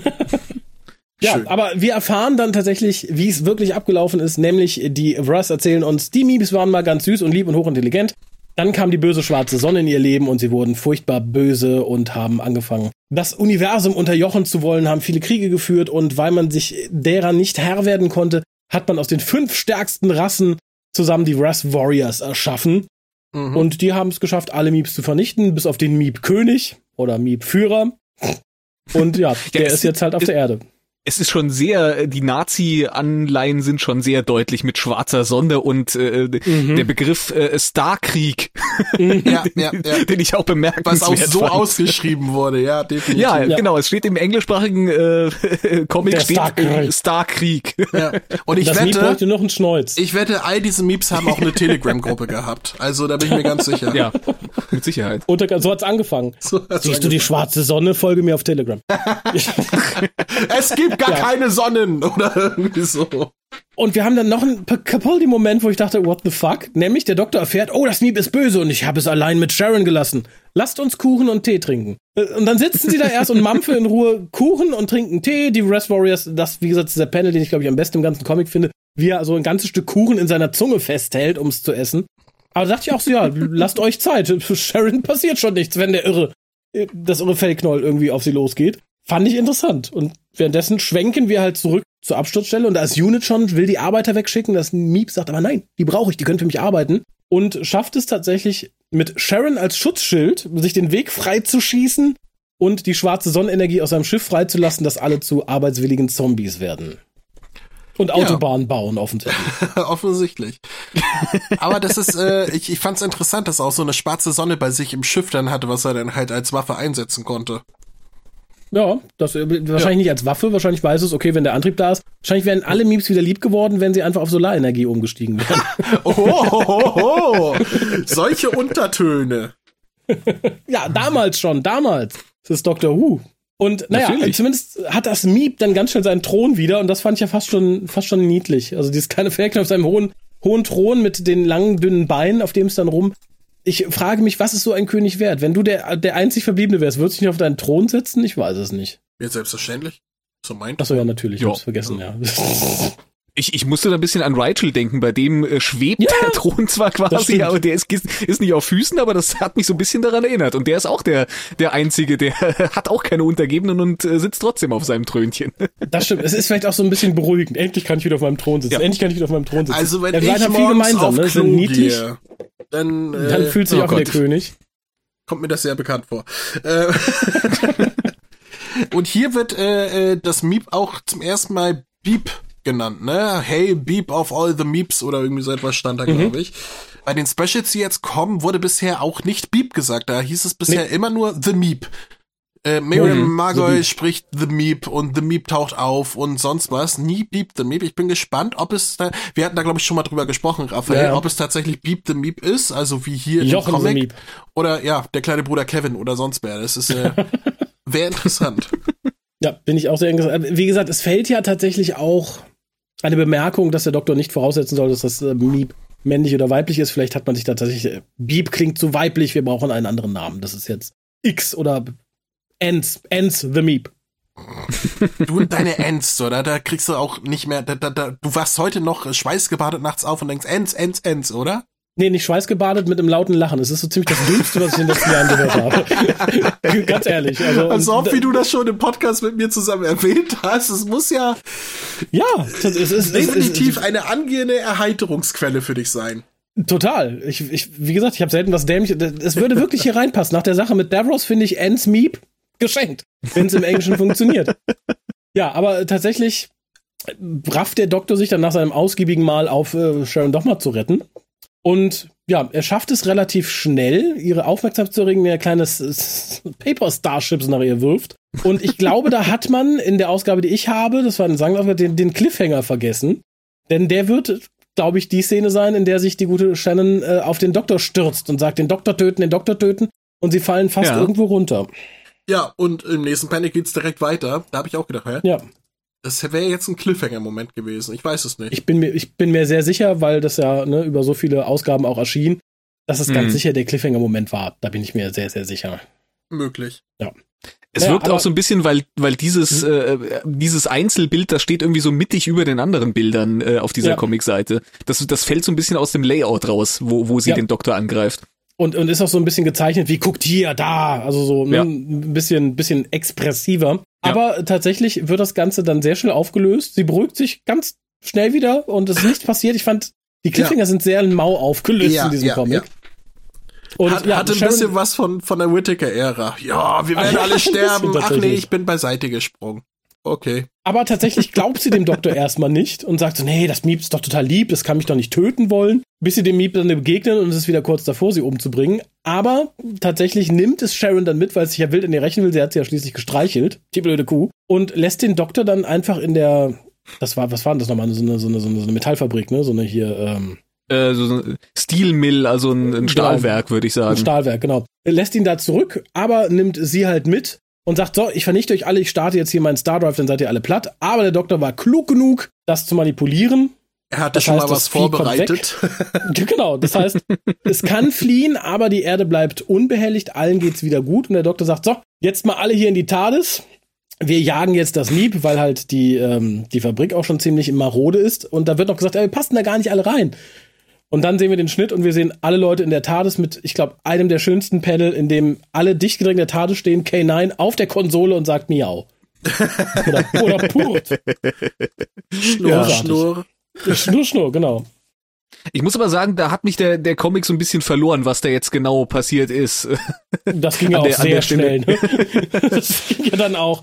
Ja, Schön. aber wir erfahren dann tatsächlich, wie es wirklich abgelaufen ist, nämlich die Russ erzählen uns, die Meebs waren mal ganz süß und lieb und hochintelligent. Dann kam die böse schwarze Sonne in ihr Leben und sie wurden furchtbar böse und haben angefangen, das Universum unterjochen zu wollen, haben viele Kriege geführt und weil man sich derer nicht Herr werden konnte, hat man aus den fünf stärksten Rassen zusammen die Russ Warriors erschaffen. Mhm. Und die haben es geschafft, alle Meeps zu vernichten, bis auf den Meep König oder Meep Führer. Und ja, der es- ist jetzt halt auf es- der Erde. Es ist schon sehr, äh, die Nazi-Anleihen sind schon sehr deutlich mit schwarzer Sonne und äh, Mhm. der Begriff äh, Starkrieg, ja, ja, ja. den ich auch bemerkenswert Was auch so fand. ausgeschrieben wurde, ja, definitiv. Ja, Ja. genau. Es steht im englischsprachigen äh, Comic Der steht Starkrieg. äh, Starkrieg. Ja. Und ich das wette, noch einen Schnäuz. ich wette, all diese Meeps haben auch eine Telegram-Gruppe gehabt. Also da bin ich mir ganz sicher. ja, mit Sicherheit. Unter, so hat's angefangen. So hat's Siehst du die angefangen. schwarze Sonne? Folge mir auf Telegram. Es gibt gar Ja. keine Sonnen oder irgendwie so. Und wir haben dann noch einen Capaldi-Moment, wo ich dachte, what the fuck? Nämlich der Doktor erfährt, oh, das Meep ist böse und ich habe es allein mit Sharon gelassen. Lasst uns Kuchen und Tee trinken. Äh, Und dann sitzen sie da erst und mampfen in Ruhe Kuchen und trinken Tee. Die Rest Warriors, das, wie gesagt, ist der Panel, den ich, glaube ich, am besten im ganzen Comic finde, wie er so ein ganzes Stück Kuchen in seiner Zunge festhält, um es zu essen. Aber da dachte ich auch so, ja, lasst euch Zeit. Sharon passiert schon nichts, wenn der irre, das irre Fellknoll irgendwie auf sie losgeht. Fand ich interessant. Und währenddessen schwenken wir halt zurück zur Absturzstelle und da ist Unit schon, will die Arbeiter wegschicken. Das Meep sagt aber nein, die brauche ich, die können für mich arbeiten. Und schafft es tatsächlich mit Sharon als Schutzschild, sich den Weg frei zu schießen und die schwarze Sonnenenergie aus seinem Schiff freizulassen, dass alle zu arbeitswilligen Zombies werden. Und Autobahnen ja. bauen, offensichtlich. offensichtlich. Aber das ist, äh, ich, ich fand es interessant, dass er auch so eine schwarze Sonne bei sich im Schiff dann hatte, was er dann halt als Waffe einsetzen konnte. Ja, das äh, wahrscheinlich ja. nicht als Waffe, wahrscheinlich weiß es, okay, wenn der Antrieb da ist. Wahrscheinlich wären alle Memes wieder lieb geworden, wenn sie einfach auf Solarenergie umgestiegen wären. oh, oh, oh, oh. Solche Untertöne. ja, damals schon, damals. Das ist Dr. Who. Und naja, Natürlich. zumindest hat das Miep dann ganz schnell seinen Thron wieder und das fand ich ja fast schon, fast schon niedlich. Also dieses kleine Fähnchen auf seinem hohen, hohen Thron mit den langen, dünnen Beinen, auf dem es dann rum. Ich frage mich, was ist so ein König wert? Wenn du der, der einzig Verbliebene wärst, würdest du nicht auf deinen Thron setzen? Ich weiß es nicht. Ja, selbstverständlich. So meint. Achso, ja, natürlich. Ich hab's vergessen, ja. Ich, ich musste da ein bisschen an Rigel denken, bei dem äh, schwebt ja, der Thron zwar quasi, aber der ist, ist nicht auf Füßen, aber das hat mich so ein bisschen daran erinnert. Und der ist auch der, der Einzige, der hat auch keine Untergebenen und äh, sitzt trotzdem auf seinem Trönchen. Das stimmt. Es ist vielleicht auch so ein bisschen beruhigend. Endlich kann ich wieder auf meinem Thron sitzen. Ja. Endlich kann ich wieder auf meinem Thron sitzen. Also wenn ja, ich morgens viel gemeinsam, auf ne? Klo sind niedlich. Gehe, dann, äh, dann fühlt sich oh auch Gott. der König. Kommt mir das sehr bekannt vor. Äh, und hier wird äh, äh, das Miep auch zum ersten Mal Beep genannt, ne? Hey, Beep of all the Meeps oder irgendwie so etwas stand da, mhm. glaube ich. Bei den Specials, die jetzt kommen, wurde bisher auch nicht Beep gesagt. Da hieß es bisher nee. immer nur The Meep. Äh, Miriam mhm, Margoy spricht The Meep und The Meep taucht auf und sonst was. Nie Beep The Meep. Ich bin gespannt, ob es da, wir hatten da glaube ich schon mal drüber gesprochen, Raphael, ja. ob es tatsächlich Beep The Meep ist, also wie hier Jochen im Comic. The. Oder ja, der kleine Bruder Kevin oder sonst wer. Das ist äh, wäre interessant. Ja, bin ich auch sehr interessant. Wie gesagt, es fällt ja tatsächlich auch eine Bemerkung, dass der Doktor nicht voraussetzen soll, dass das äh, Miep männlich oder weiblich ist. Vielleicht hat man sich da tatsächlich, äh, Beep klingt zu weiblich, wir brauchen einen anderen Namen. Das ist jetzt X oder Ends, Ends the Meep. Du und deine Ends, oder? Da kriegst du auch nicht mehr, da, da, da, du wachst heute noch schweißgebadet nachts auf und denkst Ends, Ends, Ends, oder? Nee, nicht schweißgebadet mit einem lauten Lachen. Es ist so ziemlich das Dümmste, was ich in den letzten Jahren gehört habe. Ganz ehrlich. Also, also auch wie du das schon im Podcast mit mir zusammen erwähnt hast, es muss ja, ja, es ist definitiv eine angehende Erheiterungsquelle für dich sein. Total. Ich, ich, wie gesagt, ich habe selten was dämlich. Es würde wirklich hier reinpassen. Nach der Sache mit Davros finde ich Ends Meep geschenkt, wenn es im Englischen funktioniert. Ja, aber tatsächlich rafft der Doktor sich dann nach seinem ausgiebigen Mal auf, äh, Sharon doch mal zu retten. Und ja, er schafft es relativ schnell, ihre Aufmerksamkeit zu erregen, der ein kleines Paper Starships nach ihr wirft. Und ich glaube, da hat man in der Ausgabe, die ich habe, das war eine Sangaufgabe, den, den Cliffhanger vergessen. Denn der wird, glaube ich, die Szene sein, in der sich die gute Shannon äh, auf den Doktor stürzt und sagt, den Doktor töten, den Doktor töten. Und sie fallen fast ja. irgendwo runter. Ja, und im nächsten Panic geht's direkt weiter. Da habe ich auch gedacht, hä? Ja. Das wäre jetzt ein Cliffhanger-Moment gewesen. Ich weiß es nicht. Ich bin mir, ich bin mir sehr sicher, weil das ja ne, über so viele Ausgaben auch erschien, dass es mhm. ganz sicher der Cliffhanger-Moment war. Da bin ich mir sehr, sehr sicher. Möglich. Ja. Es naja, wirkt auch so ein bisschen, weil weil dieses mhm. äh, dieses Einzelbild, das steht irgendwie so mittig über den anderen Bildern äh, auf dieser ja. Comicseite. Das das fällt so ein bisschen aus dem Layout raus, wo wo sie ja. den Doktor angreift. Und und ist auch so ein bisschen gezeichnet, wie guckt hier da, also so ne, ja. ein bisschen bisschen expressiver. Aber tatsächlich wird das Ganze dann sehr schnell aufgelöst. Sie beruhigt sich ganz schnell wieder und es ist nichts passiert. Ich fand, die Cliffhanger ja. sind sehr mau aufgelöst ja, in diesem Comic. Und Hat, ja, hatte ein Sharon, bisschen was von, von der Whittaker-Ära. Ja, wir werden alle sterben. Ach nee, ich bin beiseite gesprungen. Okay. Aber tatsächlich glaubt sie dem Doktor erstmal nicht und sagt so, nee, das Miep ist doch total lieb, das kann mich doch nicht töten wollen. Bis sie dem Miep dann begegnen und es ist wieder kurz davor, sie umzubringen. Aber tatsächlich nimmt es Sharon dann mit, weil es sich ja wild in ihr rächen will. Sie hat sie ja schließlich gestreichelt, die blöde Kuh. Und lässt den Doktor dann einfach in der, das war, was war denn das nochmal? So eine, so eine, so eine Metallfabrik, ne? So eine hier, ähm, äh, so ein Steelmill, also ein, ein genau. Stahlwerk, würde ich sagen. Ein Stahlwerk, genau. Lässt ihn da zurück, aber nimmt sie halt mit und sagt, so, ich vernichte euch alle, ich starte jetzt hier meinen Star Drive, dann seid ihr alle platt. Aber der Doktor war klug genug, das zu manipulieren. Er hatte das schon heißt, mal was vorbereitet. genau, das heißt, es kann fliehen, aber die Erde bleibt unbehelligt, allen geht's wieder gut. Und der Doktor sagt, so, jetzt mal alle hier in die TARDIS. Wir jagen jetzt das Miep, weil halt die, ähm, die Fabrik auch schon ziemlich im Marode ist. Und da wird noch gesagt, ey, wir passen da gar nicht alle rein. Und dann sehen wir den Schnitt und wir sehen alle Leute in der TARDIS mit, ich glaube, einem der schönsten Panel, in dem alle dicht gedrängt in der TARDIS stehen, K9 auf der Konsole und sagt Miau. oder, oder Purt. Schnurr, ja. Schnurr. Schnurr, genau. Ich muss aber sagen, da hat mich der, der Comic so ein bisschen verloren, was da jetzt genau passiert ist. Das ging ja auch der, sehr schnell. Ne? Das ging ja dann auch.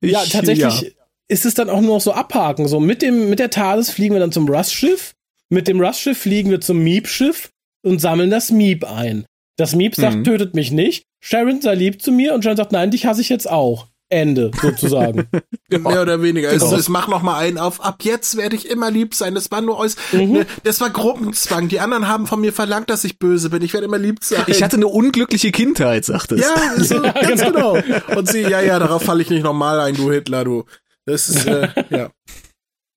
Ja, tatsächlich ja. ist es dann auch nur noch so abhaken. So mit dem, mit der TARDIS fliegen wir dann zum Rust-Schiff. Mit dem Rust-Schiff fliegen wir zum Meep-Schiff und sammeln das Meep ein. Das Meep sagt, mhm. tötet mich nicht. Sharon sei lieb zu mir und Sharon sagt, nein, dich hasse ich jetzt auch. Ende, sozusagen. Mehr oder weniger. Genau. Es, es mach noch mal einen auf, ab jetzt werde ich immer lieb sein. Das war nur aus, mhm. ne, das war Gruppenzwang. Die anderen haben von mir verlangt, dass ich böse bin. Ich werde immer lieb sein. Ich hatte eine unglückliche Kindheit, sagt es. Ja, so, ja ganz genau. genau. Und sie, ja, ja, darauf falle ich nicht nochmal ein, du Hitler, du. Das ist, äh, ja.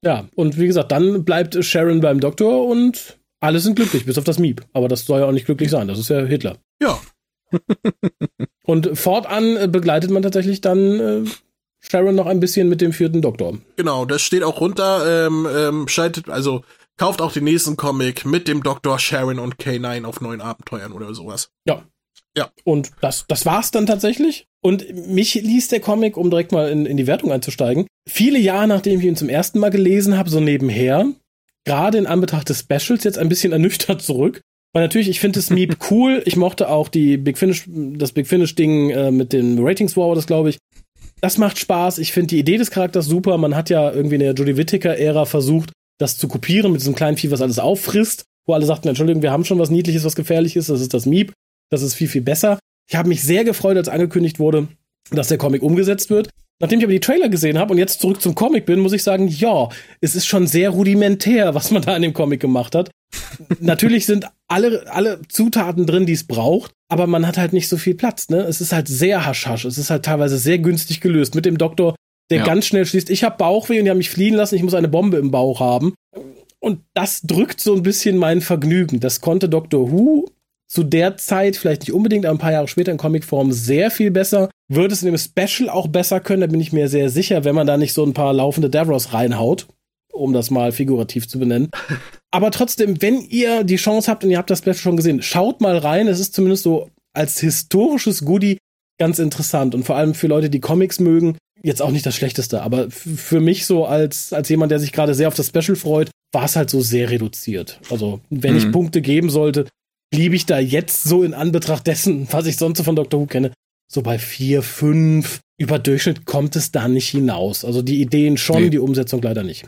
Ja, und wie gesagt, dann bleibt Sharon beim Doktor und alle sind glücklich, bis auf das Miep. Aber das soll ja auch nicht glücklich sein. Das ist ja Hitler. Ja, und fortan äh, begleitet man tatsächlich dann äh, Sharon noch ein bisschen mit dem vierten Doktor. Genau, das steht auch runter, ähm, ähm, schaltet, also kauft auch den nächsten Comic mit dem Doktor Sharon und K9 auf neuen Abenteuern oder sowas. Ja. Ja. Und das, das war's dann tatsächlich. Und mich ließ der Comic, um direkt mal in, in die Wertung einzusteigen, viele Jahre nachdem ich ihn zum ersten Mal gelesen habe, so nebenher, gerade in Anbetracht des Specials jetzt ein bisschen ernüchtert zurück, weil natürlich, ich finde das Meep cool. Ich mochte auch die Big Finish, das Big Finish-Ding äh, mit den Ratings War, das glaube ich. Das macht Spaß. Ich finde die Idee des Charakters super. Man hat ja irgendwie in der Judy Whittaker-Ära versucht, das zu kopieren mit diesem kleinen Vieh, was alles auffrisst, wo alle sagten, Entschuldigung, wir haben schon was Niedliches, was gefährlich ist. Das ist das Meep. Das ist viel, viel besser. Ich habe mich sehr gefreut, als angekündigt wurde, dass der Comic umgesetzt wird. Nachdem ich aber die Trailer gesehen habe und jetzt zurück zum Comic bin, muss ich sagen, ja, es ist schon sehr rudimentär, was man da in dem Comic gemacht hat. Natürlich sind alle, alle Zutaten drin, die es braucht, aber man hat halt nicht so viel Platz, ne? Es ist halt sehr haschhasch. Es ist halt teilweise sehr günstig gelöst. Mit dem Doktor, der ja. ganz schnell schließt, ich habe Bauchweh und die haben mich fliehen lassen, ich muss eine Bombe im Bauch haben. Und das drückt so ein bisschen mein Vergnügen. Das konnte Dr. Who zu der Zeit, vielleicht nicht unbedingt, aber ein paar Jahre später in Comicform sehr viel besser. Wird es in dem Special auch besser können, da bin ich mir sehr sicher, wenn man da nicht so ein paar laufende Davros reinhaut, um das mal figurativ zu benennen. Aber trotzdem, wenn ihr die Chance habt und ihr habt das Special schon gesehen, schaut mal rein. Es ist zumindest so als historisches Goodie ganz interessant und vor allem für Leute, die Comics mögen, jetzt auch nicht das Schlechteste, aber für mich so als, als jemand, der sich gerade sehr auf das Special freut, war es halt so sehr reduziert. Also, wenn mhm. ich Punkte geben sollte, bliebe ich da jetzt so in Anbetracht dessen, was ich sonst so von Dr. Who kenne, so bei vier, fünf. Über Durchschnitt kommt es da nicht hinaus. Also die Ideen schon, nee. die Umsetzung leider nicht.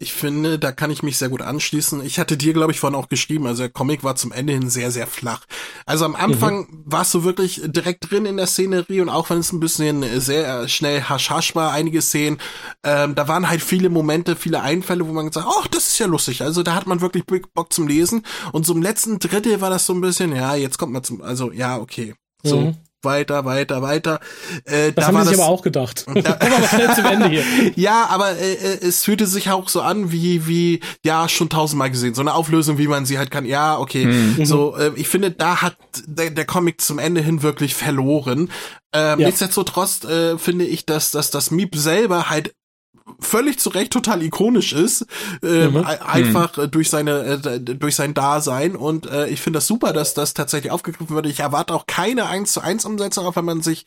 Ich finde, da kann ich mich sehr gut anschließen. Ich hatte dir, glaube ich, vorhin auch geschrieben, also der Comic war zum Ende hin sehr, sehr flach. Also am Anfang mhm. warst du wirklich direkt drin in der Szenerie und auch wenn es ein bisschen sehr schnell hasch war, einige Szenen, ähm, da waren halt viele Momente, viele Einfälle, wo man gesagt hat, ach, das ist ja lustig. Also da hat man wirklich Bock zum Lesen. Und so im letzten Drittel war das so ein bisschen, ja, jetzt kommt man zum, also ja, okay. So, mhm weiter, weiter, weiter. Äh, das da haben sie sich aber auch gedacht. Ja. Aber schnell zum Ende hier. ja, aber äh, äh, es fühlte sich auch so an wie, wie, ja, schon tausendmal gesehen. So eine Auflösung, wie man sie halt kann. Ja, okay. Mhm. So, äh, ich finde, da hat der, der Comic zum Ende hin wirklich verloren. Ähm, ja. Nichtsdestotrotz äh, finde ich, dass, dass das Miep selber halt völlig zu Recht total ikonisch ist, äh, mhm. einfach mhm. durch seine äh, durch sein Dasein und äh, ich finde das super, dass das tatsächlich aufgegriffen wird. Ich erwarte auch keine 1 zu 1 Umsetzung, auch wenn man sich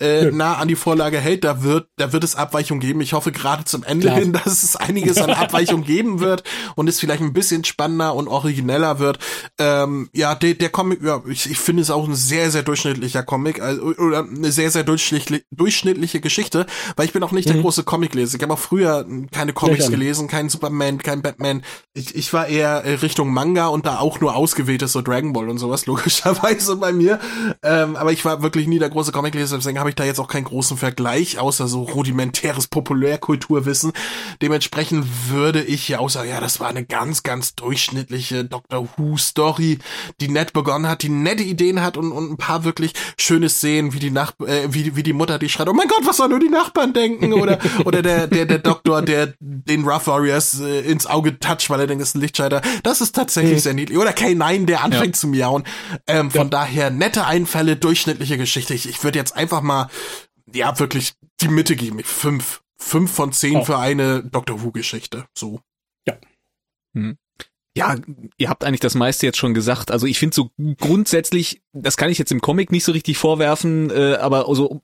äh, mhm. nah an die Vorlage hält, da wird da wird es Abweichungen geben. Ich hoffe gerade zum Ende Klar. hin, dass es einiges an Abweichungen geben wird und es vielleicht ein bisschen spannender und origineller wird. Ähm, ja, der, der Comic, ja, ich, ich finde es auch ein sehr sehr durchschnittlicher Comic also, oder eine sehr sehr durchschnittliche, Geschichte, weil ich bin auch nicht der mhm. große Comicleser. Ich habe auch früher keine Comics gelesen, kein Superman, kein Batman. Ich, ich war eher äh, Richtung Manga und da auch nur ausgewähltes so Dragon Ball und sowas, logischerweise bei mir. Ähm, aber ich war wirklich nie der große Comicleser, deswegen habe ich da jetzt auch keinen großen Vergleich, außer so rudimentäres Populärkulturwissen. Dementsprechend würde ich ja außer, ja, das war eine ganz, ganz durchschnittliche Doctor Who Story, die nett begonnen hat, die nette Ideen hat und, und ein paar wirklich schöne Szenen, wie die Nach äh, wie, wie die Mutter, die schreit, oh mein Gott, was sollen nur die Nachbarn denken? Oder, oder der, der, der Doktor, der den Rough Warriors äh, ins Auge toucht, weil er denkt, es ist ein Lichtschalter. Das ist tatsächlich sehr niedlich. Oder K9, der anfängt ja. zu miauen. Ähm, von ja. daher nette Einfälle, durchschnittliche Geschichte. Ich, ich würde jetzt einfach mal, ja, wirklich die Mitte geben. Fünf. Fünf von zehn oh. für eine Doctor Who-Geschichte. So. Ja. Mhm. Ja, ihr habt eigentlich das meiste jetzt schon gesagt. Also ich finde so grundsätzlich, das kann ich jetzt im Comic nicht so richtig vorwerfen, äh, aber also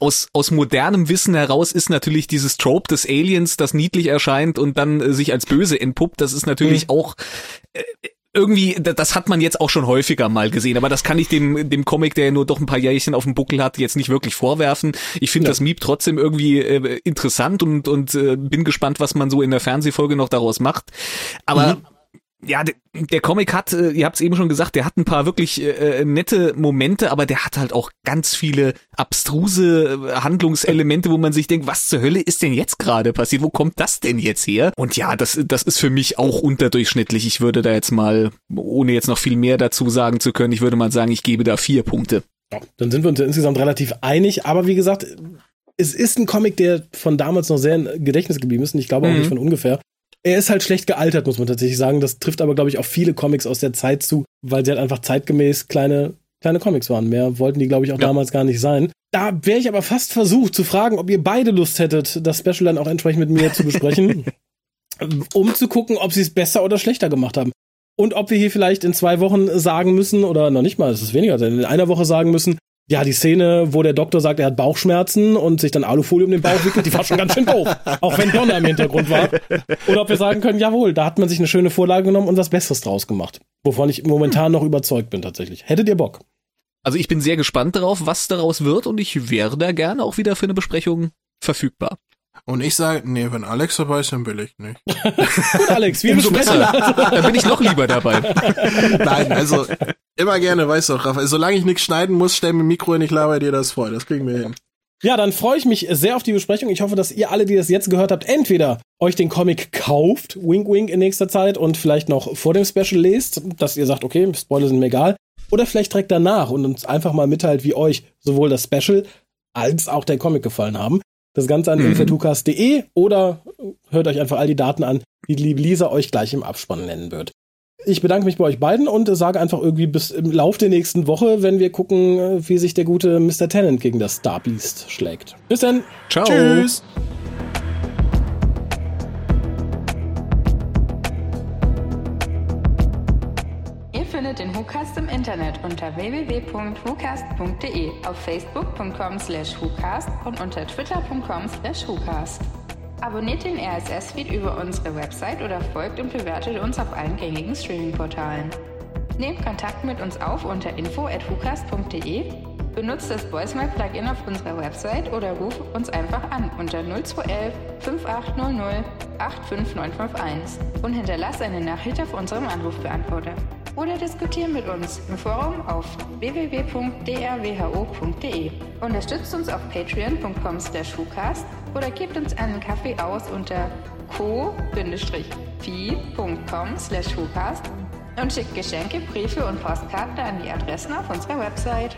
aus, aus modernem Wissen heraus ist natürlich dieses Trope des Aliens, das niedlich erscheint und dann äh, sich als böse entpuppt, das ist natürlich mhm. auch äh, irgendwie, das hat man jetzt auch schon häufiger mal gesehen, aber das kann ich dem, dem Comic, der ja nur doch ein paar Jährchen auf dem Buckel hat, jetzt nicht wirklich vorwerfen. Ich finde ja. das Miep trotzdem irgendwie äh, interessant und, und äh, bin gespannt, was man so in der Fernsehfolge noch daraus macht. Aber mhm ja, der, der Comic hat, äh, ihr habt es eben schon gesagt, der hat ein paar wirklich äh, äh, nette Momente, aber der hat halt auch ganz viele abstruse äh, Handlungselemente, wo man sich denkt, was zur Hölle ist denn jetzt gerade passiert? Wo kommt das denn jetzt her? Und ja, das, das ist für mich auch unterdurchschnittlich. Ich würde da jetzt mal, ohne jetzt noch viel mehr dazu sagen zu können, ich würde mal sagen, ich gebe da vier Punkte. Ja, dann sind wir uns ja insgesamt relativ einig, aber wie gesagt, es ist ein Comic, der von damals noch sehr im Gedächtnis geblieben ist und ich glaube auch mhm. nicht von ungefähr er ist halt schlecht gealtert, muss man tatsächlich sagen. Das trifft aber, glaube ich, auch viele Comics aus der Zeit zu, weil sie halt einfach zeitgemäß kleine, kleine Comics waren. Mehr wollten die, glaube ich, auch ja. damals gar nicht sein. Da wäre ich aber fast versucht zu fragen, ob ihr beide Lust hättet, das Special dann auch entsprechend mit mir zu besprechen, um zu gucken, ob sie es besser oder schlechter gemacht haben. Und ob wir hier vielleicht in zwei Wochen sagen müssen, oder noch nicht mal, es ist weniger, in einer Woche sagen müssen, ja, die Szene, wo der Doktor sagt, er hat Bauchschmerzen und sich dann Alufolie um den Bauch wickelt, die war schon ganz schön doof. Auch wenn Donner im Hintergrund war. Oder ob wir sagen können, jawohl, da hat man sich eine schöne Vorlage genommen und was Besseres draus gemacht. Wovon ich momentan noch überzeugt bin tatsächlich. Hättet ihr Bock? Also ich bin sehr gespannt darauf, was daraus wird und ich wäre da gerne auch wieder für eine Besprechung verfügbar. Und ich sage, nee, wenn Alex dabei ist, dann will ich nicht. Gut, Alex, wir Umso besser. da bin ich noch lieber dabei. Nein, also immer gerne, weißt du, Raphael. Solange ich nichts schneiden muss, stell mir Mikro hin, ich laber dir das vor. Das kriegen wir hin. Ja, dann freue ich mich sehr auf die Besprechung. Ich hoffe, dass ihr alle, die das jetzt gehört habt, entweder euch den Comic kauft, wink wink in nächster Zeit und vielleicht noch vor dem Special lest, dass ihr sagt, okay, Spoiler sind mir egal, oder vielleicht direkt danach und uns einfach mal mitteilt, wie euch sowohl das Special als auch der Comic gefallen haben. Das Ganze an mhm. infatukas.de oder hört euch einfach all die Daten an, die die liebe Lisa euch gleich im Abspann nennen wird. Ich bedanke mich bei euch beiden und sage einfach irgendwie bis im Lauf der nächsten Woche, wenn wir gucken, wie sich der gute Mr. Tennant gegen das Star Beast schlägt. Bis dann. Ciao. Tschüss. findet den im Internet unter www.whocast.de, auf facebook.com slash WhoCast und unter twitter.com slash WhoCast. Abonniert den RSS-Feed über unsere Website oder folgt und bewertet uns auf allen gängigen Streaming-Portalen. Nehmt Kontakt mit uns auf unter info.hucast.de, benutzt das Voicemail-Plugin auf unserer Website oder ruft uns einfach an unter 0211 5800 85951 und hinterlasst eine Nachricht auf unserem Anrufbeantworter oder diskutieren mit uns im Forum auf www.drwho.de. Unterstützt uns auf patreon.com slash oder gebt uns einen Kaffee aus unter co-fi.com slash und schickt Geschenke, Briefe und Postkarten an die Adressen auf unserer Website.